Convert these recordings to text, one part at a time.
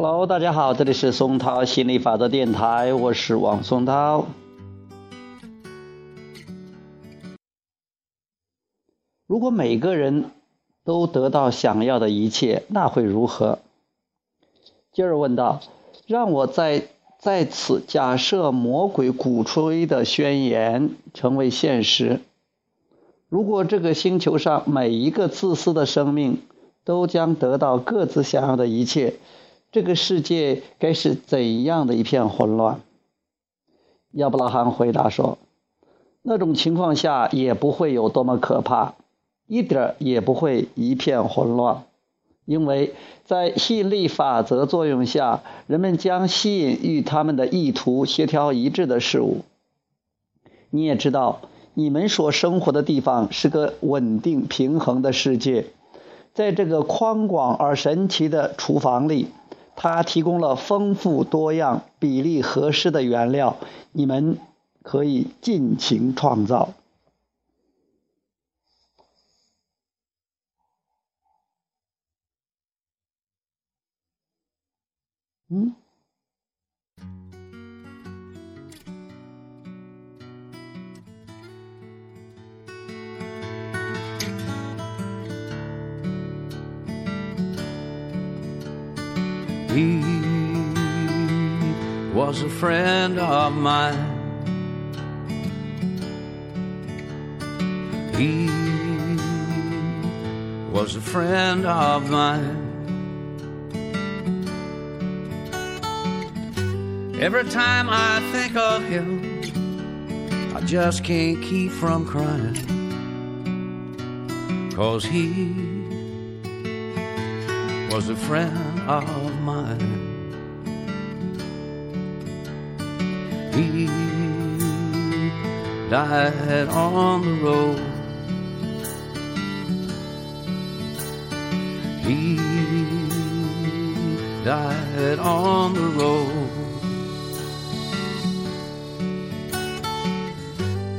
Hello，大家好，这里是松涛心理法则电台，我是王松涛。如果每个人都得到想要的一切，那会如何？接着问道：“让我在在此假设魔鬼鼓吹的宣言成为现实。如果这个星球上每一个自私的生命都将得到各自想要的一切，这个世界该是怎样的一片混乱？”亚伯拉罕回答说：“那种情况下也不会有多么可怕。”一点也不会一片混乱，因为在吸引力法则作用下，人们将吸引与他们的意图协调一致的事物。你也知道，你们所生活的地方是个稳定平衡的世界，在这个宽广而神奇的厨房里，它提供了丰富多样、比例合适的原料，你们可以尽情创造。嗯。He was a friend of mine. He was a friend of mine. Every time I think of him, I just can't keep from crying. Cause he was a friend of mine. He died on the road. He died on the road.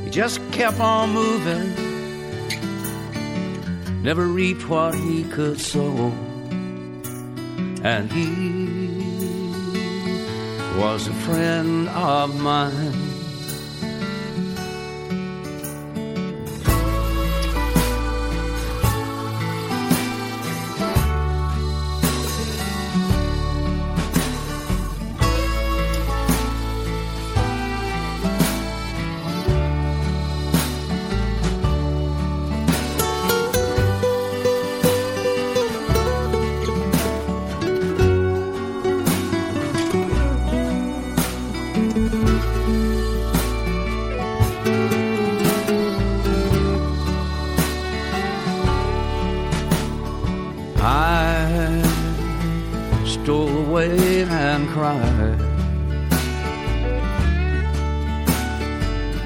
He just kept on moving, never reaped what he could sow. And he was a friend of mine. Stole away and cried.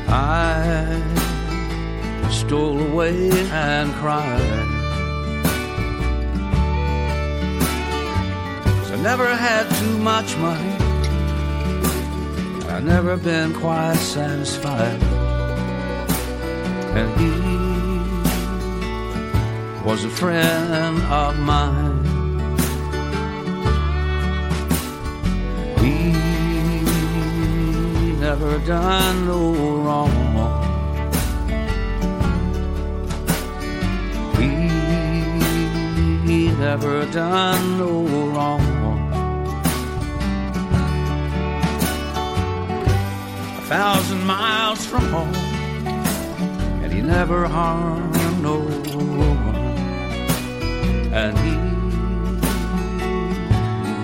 I stole away and cried. Cause I never had too much money. I never been quite satisfied. And he was a friend of mine. Never done no wrong. He never done no wrong. A thousand miles from home, and he never harmed no one and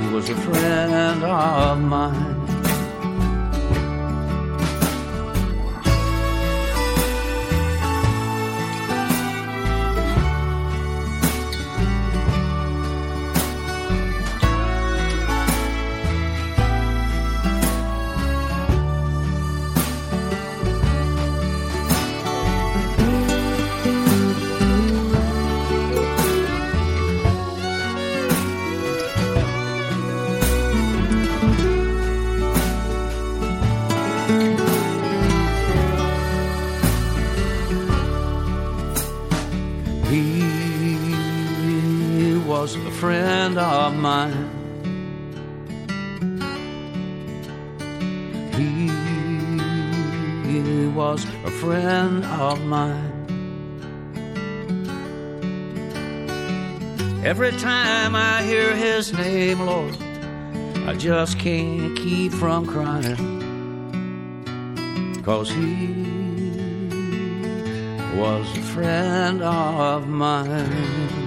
he was a friend of mine. was a friend of mine. He was a friend of mine. Every time I hear his name, Lord, I just can't keep from crying. Cause he was a friend of mine.